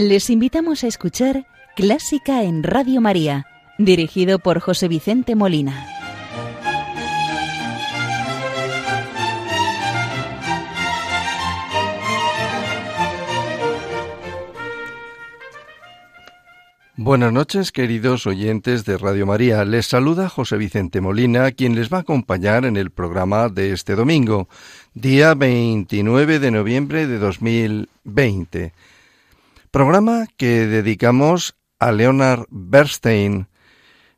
Les invitamos a escuchar Clásica en Radio María, dirigido por José Vicente Molina. Buenas noches, queridos oyentes de Radio María. Les saluda José Vicente Molina, quien les va a acompañar en el programa de este domingo, día 29 de noviembre de 2020. Programa que dedicamos a Leonard Bernstein,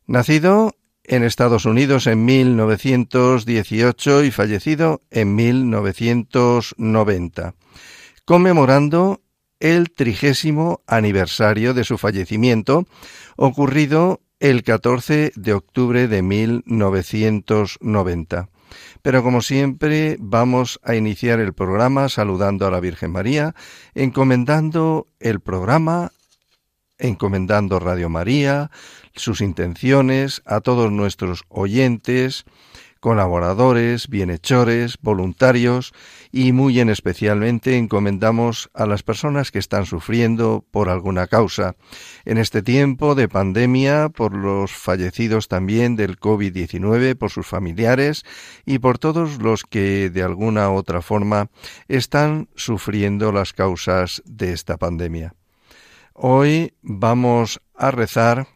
nacido en Estados Unidos en 1918 y fallecido en 1990, conmemorando el trigésimo aniversario de su fallecimiento, ocurrido el 14 de octubre de 1990. Pero como siempre vamos a iniciar el programa saludando a la Virgen María, encomendando el programa, encomendando Radio María, sus intenciones a todos nuestros oyentes, colaboradores, bienhechores, voluntarios y muy en especialmente encomendamos a las personas que están sufriendo por alguna causa. En este tiempo de pandemia, por los fallecidos también del COVID-19, por sus familiares y por todos los que de alguna u otra forma están sufriendo las causas de esta pandemia. Hoy vamos a rezar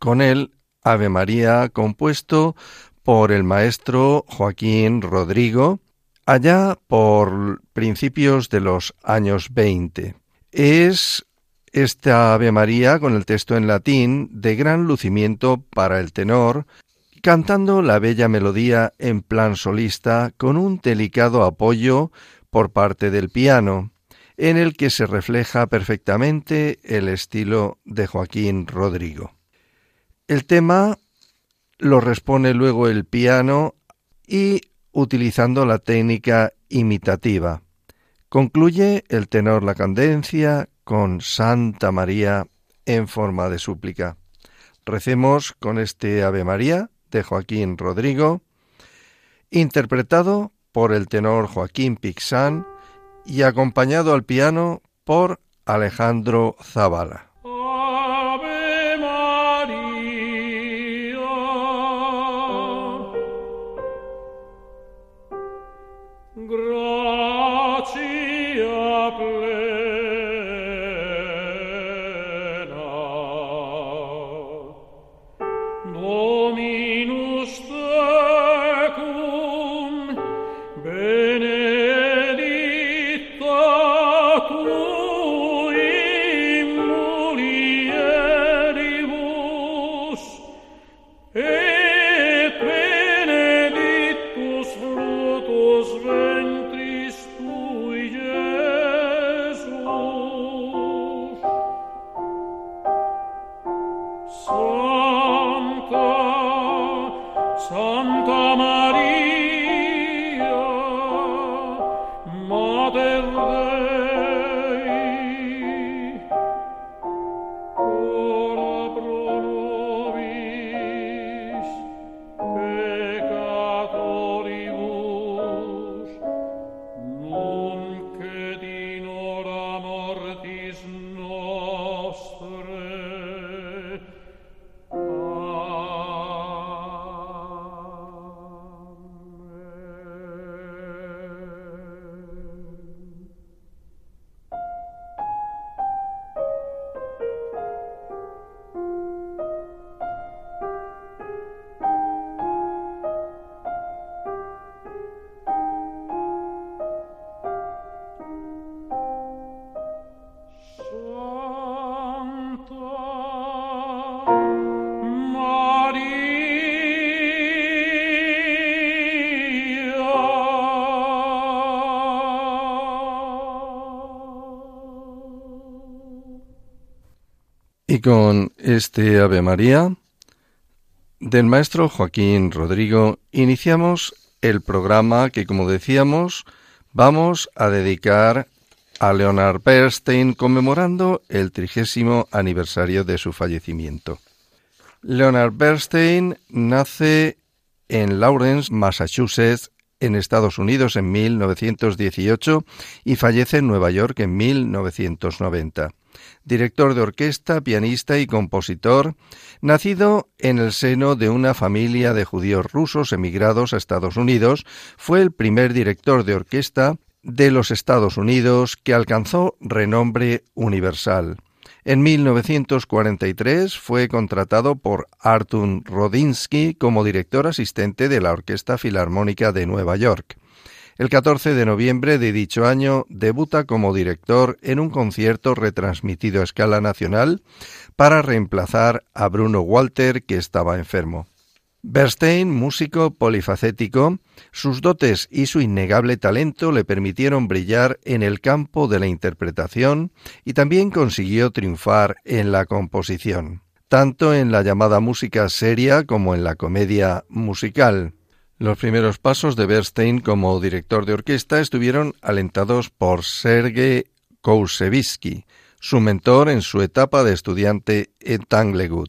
con el Ave María compuesto por el maestro Joaquín Rodrigo, allá por principios de los años 20. Es esta Ave María con el texto en latín de gran lucimiento para el tenor, cantando la bella melodía en plan solista con un delicado apoyo por parte del piano, en el que se refleja perfectamente el estilo de Joaquín Rodrigo. El tema lo responde luego el piano y utilizando la técnica imitativa. Concluye el tenor la cadencia con Santa María en forma de súplica. Recemos con este Ave María de Joaquín Rodrigo, interpretado por el tenor Joaquín Pixán y acompañado al piano por Alejandro Zavala. Con este Ave María del maestro Joaquín Rodrigo iniciamos el programa que, como decíamos, vamos a dedicar a Leonard Bernstein conmemorando el trigésimo aniversario de su fallecimiento. Leonard Bernstein nace en Lawrence, Massachusetts, en Estados Unidos en 1918 y fallece en Nueva York en 1990. Director de orquesta, pianista y compositor, nacido en el seno de una familia de judíos rusos emigrados a Estados Unidos, fue el primer director de orquesta de los Estados Unidos que alcanzó renombre universal. En 1943 fue contratado por Artur Rodinsky como director asistente de la Orquesta Filarmónica de Nueva York. El 14 de noviembre de dicho año debuta como director en un concierto retransmitido a escala nacional para reemplazar a Bruno Walter que estaba enfermo. Bernstein, músico polifacético, sus dotes y su innegable talento le permitieron brillar en el campo de la interpretación y también consiguió triunfar en la composición, tanto en la llamada música seria como en la comedia musical. Los primeros pasos de Bernstein como director de orquesta estuvieron alentados por Sergei Koussevitzky, su mentor en su etapa de estudiante en Tanglewood.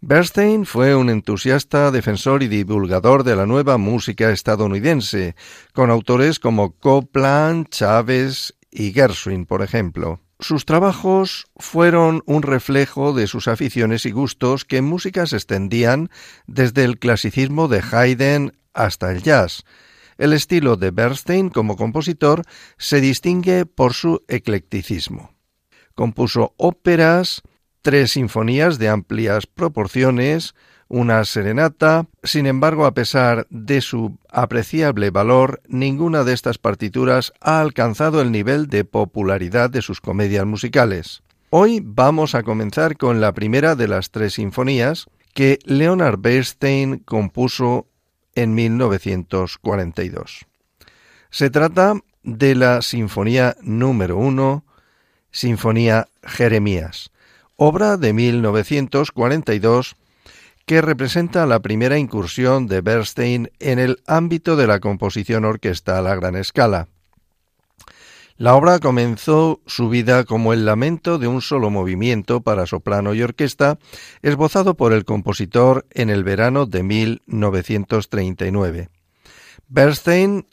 Bernstein fue un entusiasta defensor y divulgador de la nueva música estadounidense, con autores como Copland, Chávez y Gershwin, por ejemplo. Sus trabajos fueron un reflejo de sus aficiones y gustos que en música se extendían desde el clasicismo de Haydn hasta el jazz. El estilo de Bernstein como compositor se distingue por su eclecticismo. Compuso óperas, tres sinfonías de amplias proporciones, una serenata. Sin embargo, a pesar de su apreciable valor, ninguna de estas partituras ha alcanzado el nivel de popularidad de sus comedias musicales. Hoy vamos a comenzar con la primera de las tres sinfonías que Leonard Bernstein compuso en 1942. Se trata de la Sinfonía número 1, Sinfonía Jeremías, obra de 1942 que representa la primera incursión de Bernstein en el ámbito de la composición orquestal a gran escala. La obra comenzó su vida como el lamento de un solo movimiento para soprano y orquesta, esbozado por el compositor en el verano de 1939. Bernstein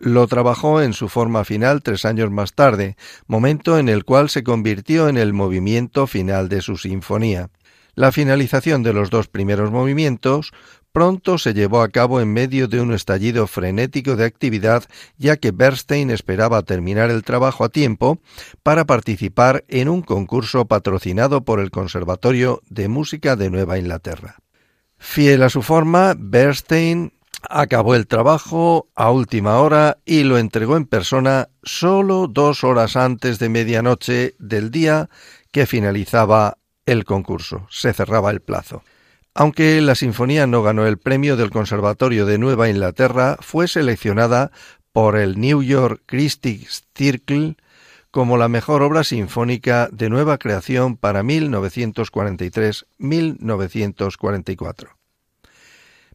lo trabajó en su forma final tres años más tarde, momento en el cual se convirtió en el movimiento final de su sinfonía. La finalización de los dos primeros movimientos pronto se llevó a cabo en medio de un estallido frenético de actividad, ya que Bernstein esperaba terminar el trabajo a tiempo para participar en un concurso patrocinado por el Conservatorio de Música de Nueva Inglaterra. Fiel a su forma, Bernstein acabó el trabajo a última hora y lo entregó en persona solo dos horas antes de medianoche del día que finalizaba el concurso. Se cerraba el plazo. Aunque la sinfonía no ganó el premio del Conservatorio de Nueva Inglaterra, fue seleccionada por el New York Critics Circle como la mejor obra sinfónica de nueva creación para 1943-1944.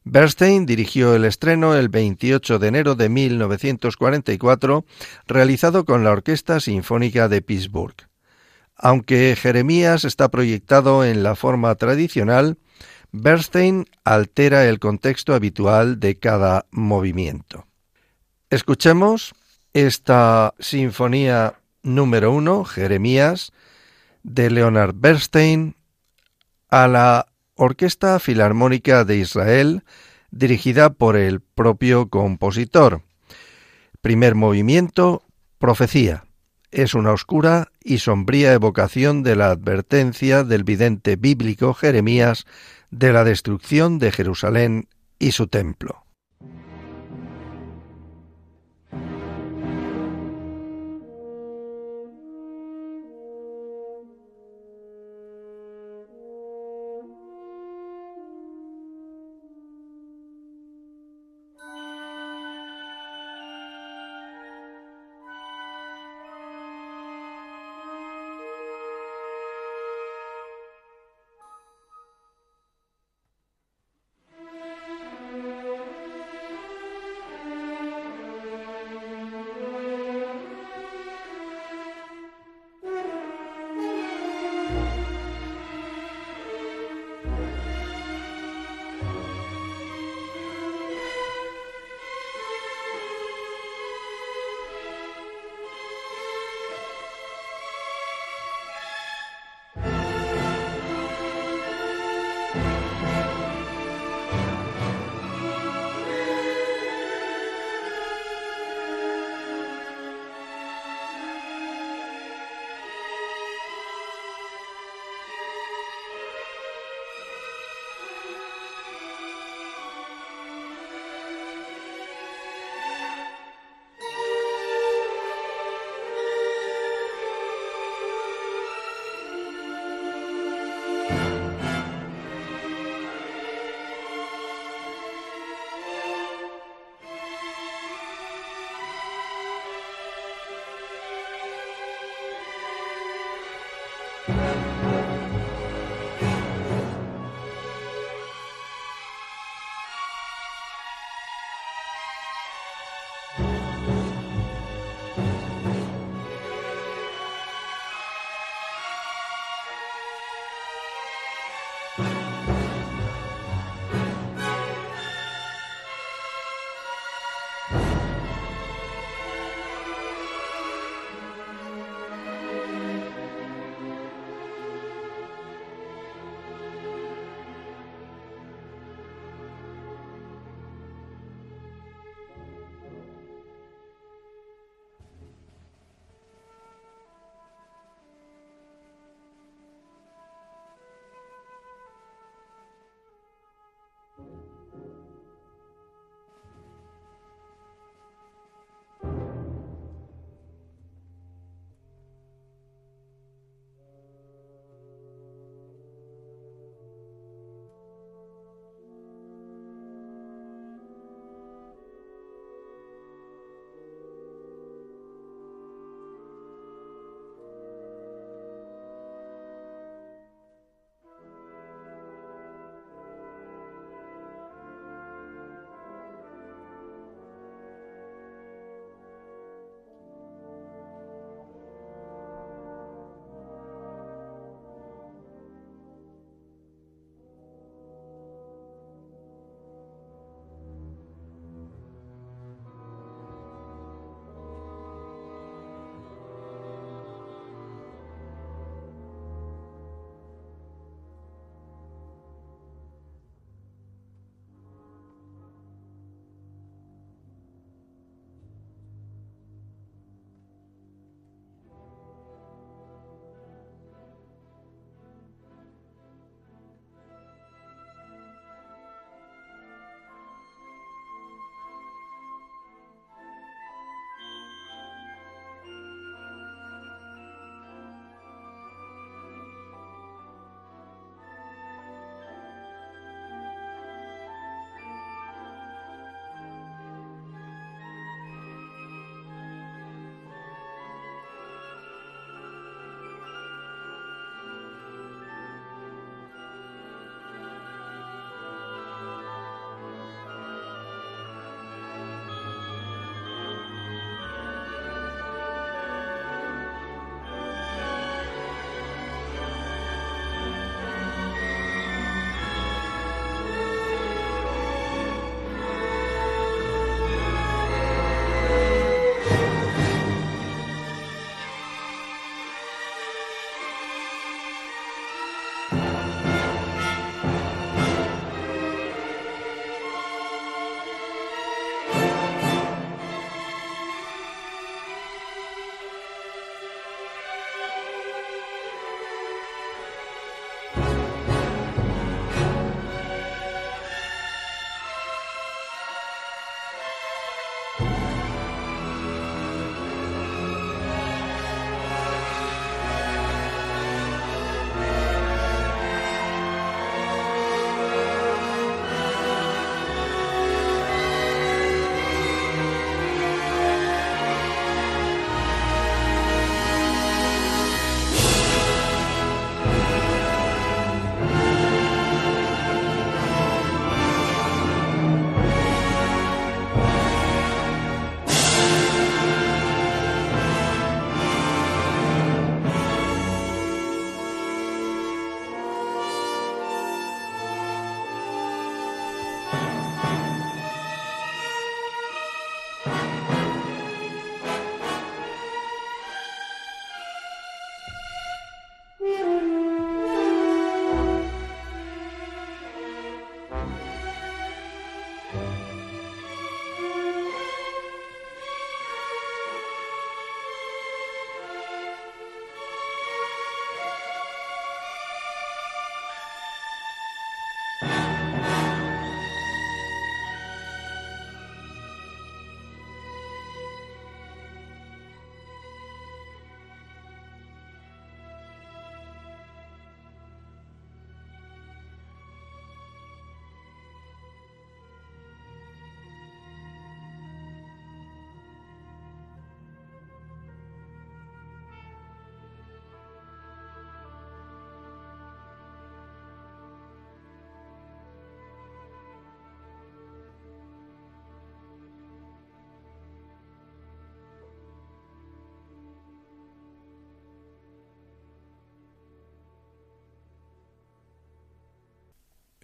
Bernstein dirigió el estreno el 28 de enero de 1944, realizado con la Orquesta Sinfónica de Pittsburgh. Aunque Jeremías está proyectado en la forma tradicional, Bernstein altera el contexto habitual de cada movimiento. Escuchemos esta sinfonía número uno, Jeremías, de Leonard Bernstein, a la Orquesta Filarmónica de Israel, dirigida por el propio compositor. Primer movimiento, Profecía. Es una oscura y sombría evocación de la advertencia del vidente bíblico Jeremías de la destrucción de Jerusalén y su templo.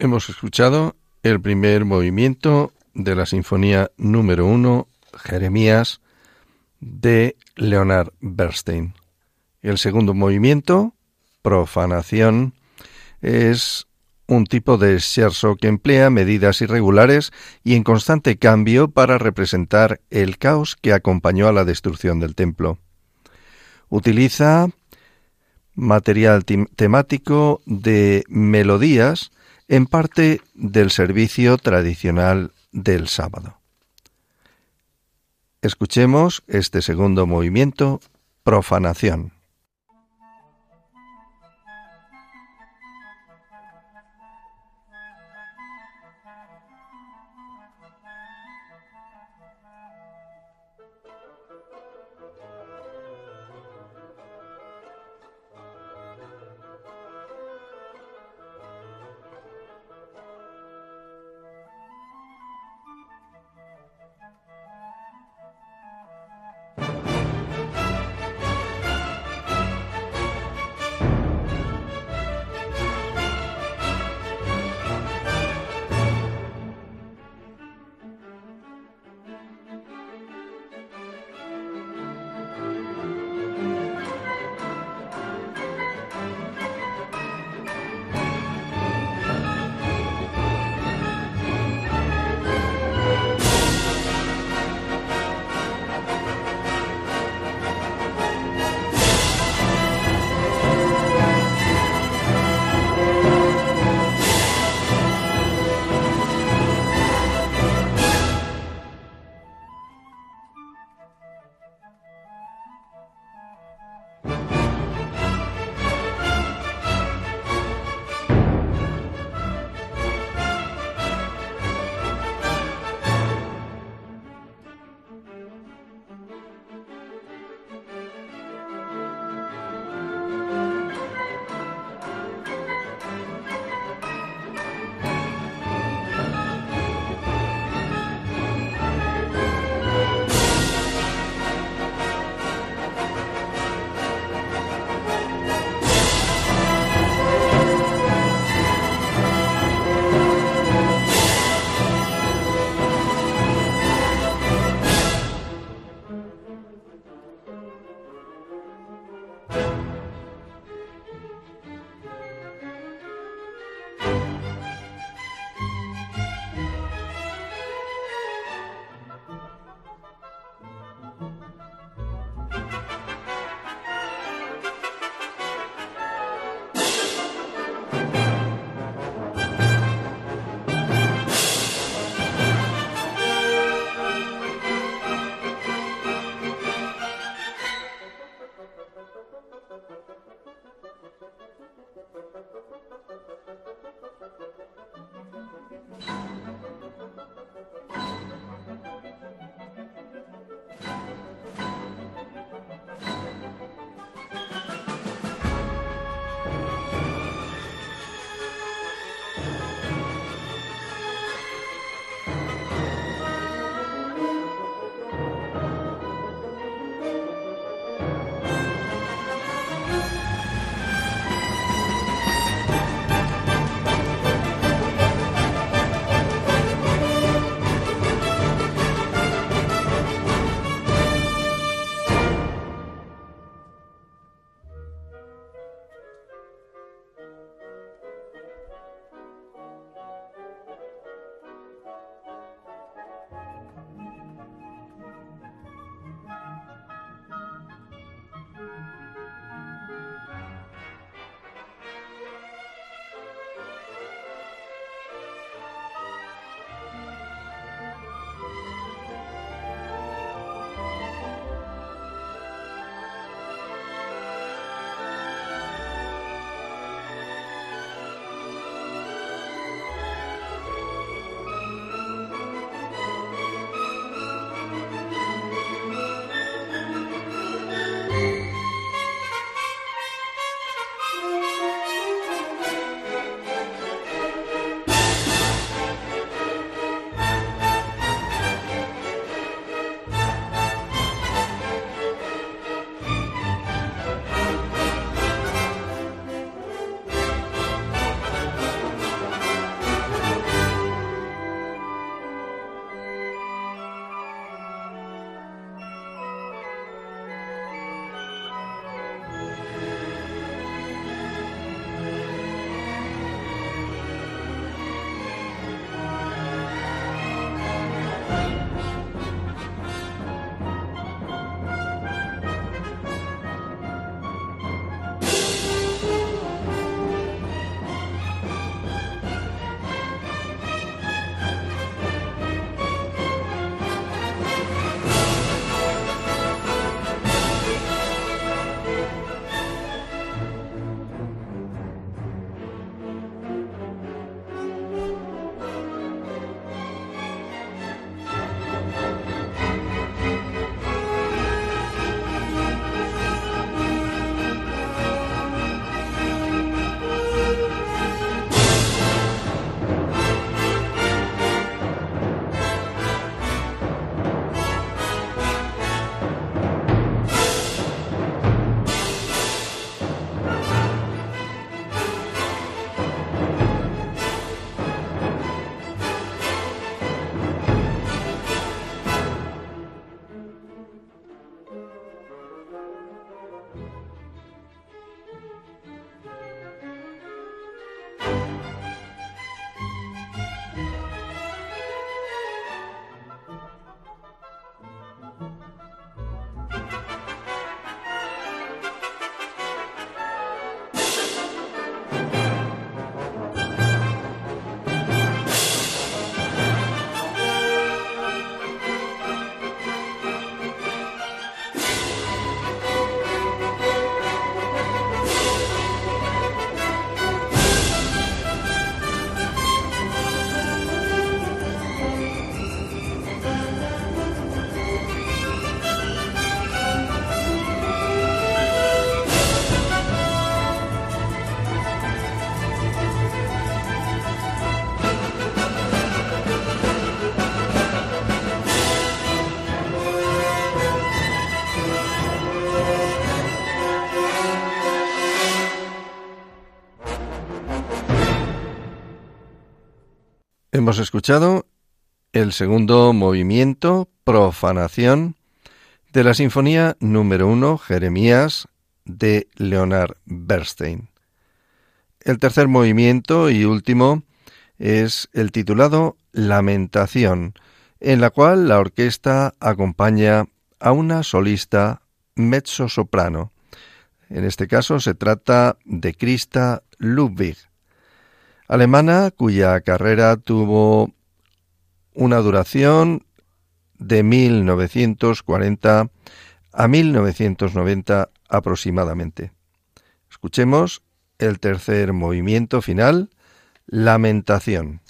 Hemos escuchado el primer movimiento de la Sinfonía número uno, Jeremías, de Leonard Bernstein. El segundo movimiento, Profanación, es un tipo de scherzo que emplea medidas irregulares y en constante cambio para representar el caos que acompañó a la destrucción del templo. Utiliza material temático de melodías en parte del servicio tradicional del sábado. Escuchemos este segundo movimiento, profanación. Hemos escuchado el segundo movimiento, Profanación, de la Sinfonía número 1, Jeremías, de Leonard Bernstein. El tercer movimiento y último es el titulado Lamentación, en la cual la orquesta acompaña a una solista mezzo-soprano. En este caso se trata de Christa Ludwig, alemana cuya carrera tuvo una duración de 1940 a 1990 aproximadamente. Escuchemos el tercer movimiento final, Lamentación.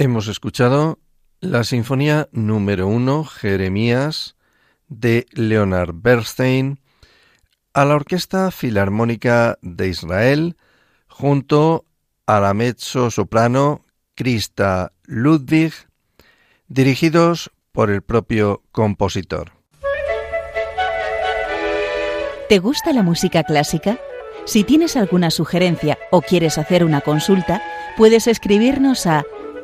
Hemos escuchado la Sinfonía número 1, Jeremías, de Leonard Bernstein, a la Orquesta Filarmónica de Israel, junto a la mezzo soprano Krista Ludwig, dirigidos por el propio compositor. ¿Te gusta la música clásica? Si tienes alguna sugerencia o quieres hacer una consulta, puedes escribirnos a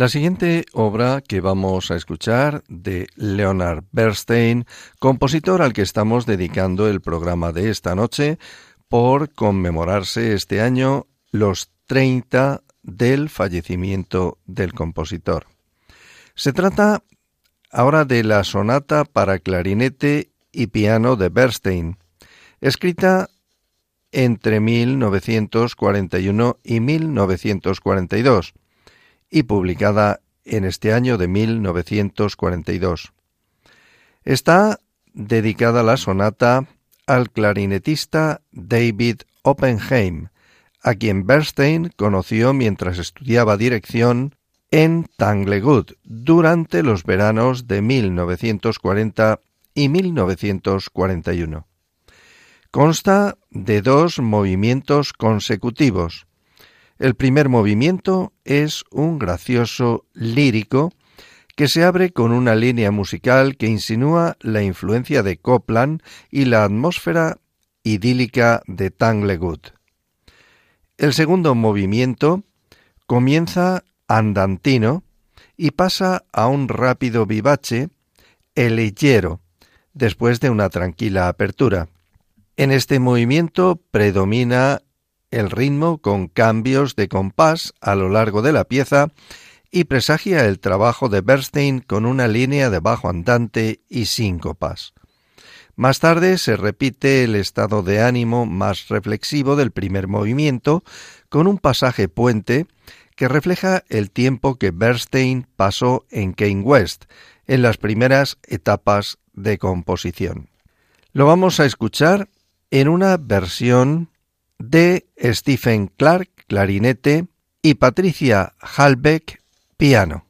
La siguiente obra que vamos a escuchar de Leonard Bernstein, compositor al que estamos dedicando el programa de esta noche por conmemorarse este año los 30 del fallecimiento del compositor. Se trata ahora de la sonata para clarinete y piano de Bernstein, escrita entre 1941 y 1942 y publicada en este año de 1942. Está dedicada la sonata al clarinetista David Oppenheim, a quien Bernstein conoció mientras estudiaba dirección en Tanglewood durante los veranos de 1940 y 1941. Consta de dos movimientos consecutivos, el primer movimiento es un gracioso lírico que se abre con una línea musical que insinúa la influencia de Copland y la atmósfera idílica de Tanglewood. El segundo movimiento comienza andantino y pasa a un rápido vivace elegero después de una tranquila apertura. En este movimiento predomina el ritmo con cambios de compás a lo largo de la pieza y presagia el trabajo de Bernstein con una línea de bajo andante y síncopas. Más tarde se repite el estado de ánimo más reflexivo del primer movimiento con un pasaje puente que refleja el tiempo que Bernstein pasó en Kane West en las primeras etapas de composición. Lo vamos a escuchar en una versión de Stephen Clark, clarinete, y Patricia Halbeck, piano.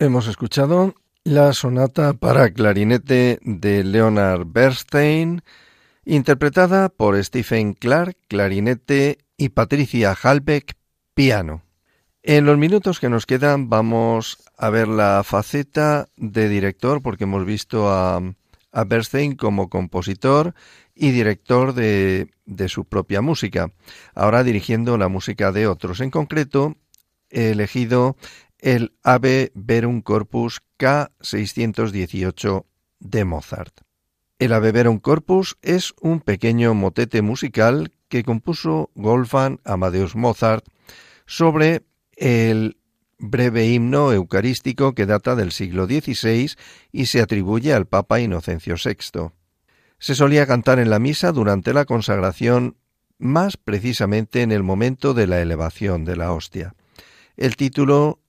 Hemos escuchado la sonata para clarinete de Leonard Bernstein, interpretada por Stephen Clark, clarinete, y Patricia Halbeck, piano. En los minutos que nos quedan vamos a ver la faceta de director, porque hemos visto a, Bernstein como compositor y director de, de su propia música, ahora dirigiendo la música de otros. En concreto, he elegido el Ave Verum Corpus K618 de Mozart. El Ave Corpus es un pequeño motete musical que compuso Wolfgang Amadeus Mozart sobre el breve himno eucarístico que data del siglo XVI y se atribuye al Papa Inocencio VI. Se solía cantar en la misa durante la consagración, más precisamente en el momento de la elevación de la hostia. El título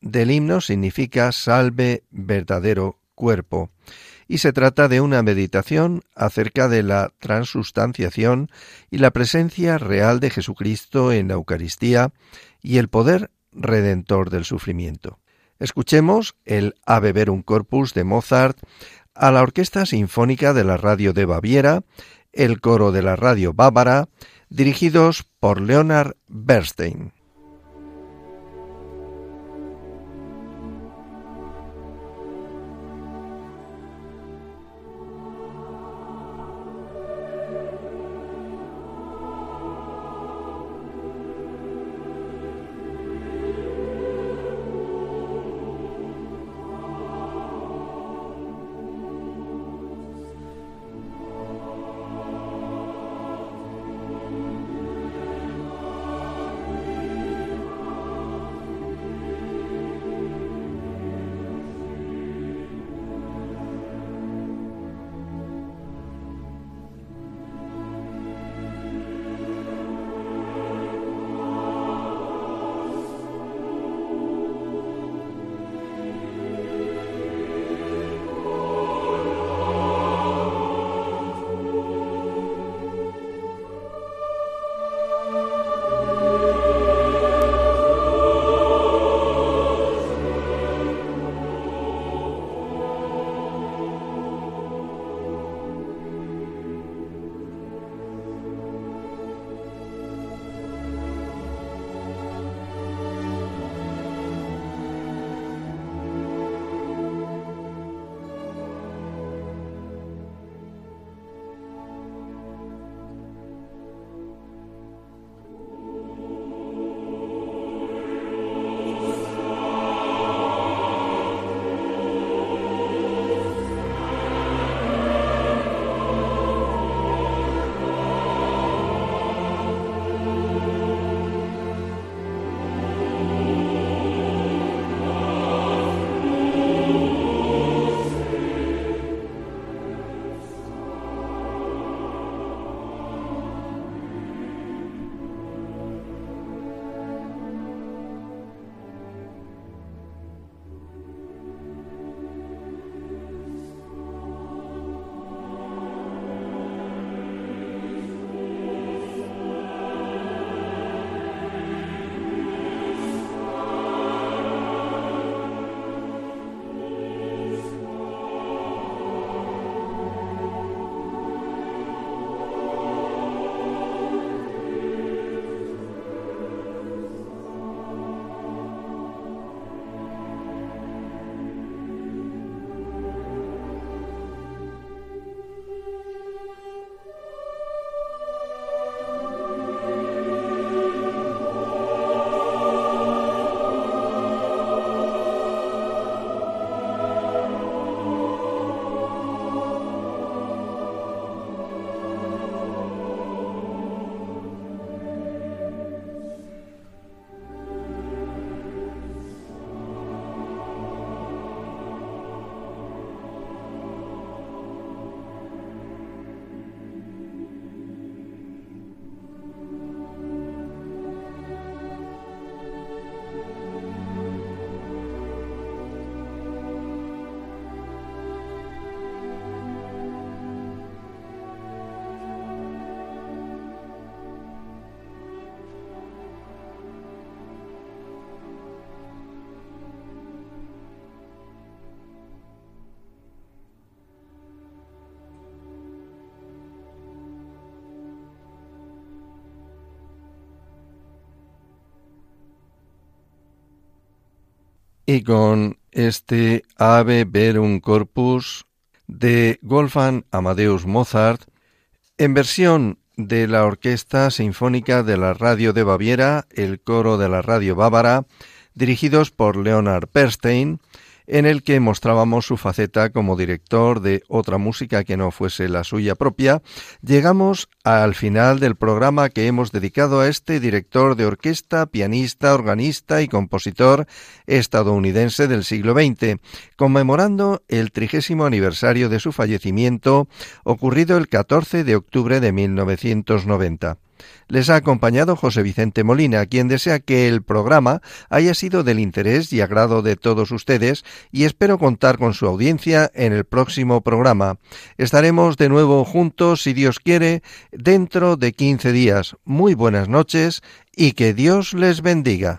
del himno significa Salve verdadero cuerpo y se trata de una meditación acerca de la transustanciación y la presencia real de Jesucristo en la Eucaristía y el poder redentor del sufrimiento. Escuchemos el Ave Verum Corpus de Mozart a la Orquesta Sinfónica de la Radio de Baviera, el coro de la Radio Bávara, dirigidos por Leonard Bernstein. Y con este Ave Verum Corpus de Wolfgang Amadeus Mozart en versión de la Orquesta Sinfónica de la Radio de Baviera, el coro de la Radio Bávara, dirigidos por Leonard Bernstein, en el que mostrábamos su faceta como director de otra música que no fuese la suya propia, llegamos al final del programa que hemos dedicado a este director de orquesta, pianista, organista y compositor estadounidense del siglo XX, conmemorando el trigésimo aniversario de su fallecimiento ocurrido el 14 de octubre de 1990. Les ha acompañado José Vicente Molina, quien desea que el programa haya sido del interés y agrado de todos ustedes y espero contar con su audiencia en el próximo programa. Estaremos de nuevo juntos, si Dios quiere, dentro de 15 días. Muy buenas noches y que Dios les bendiga.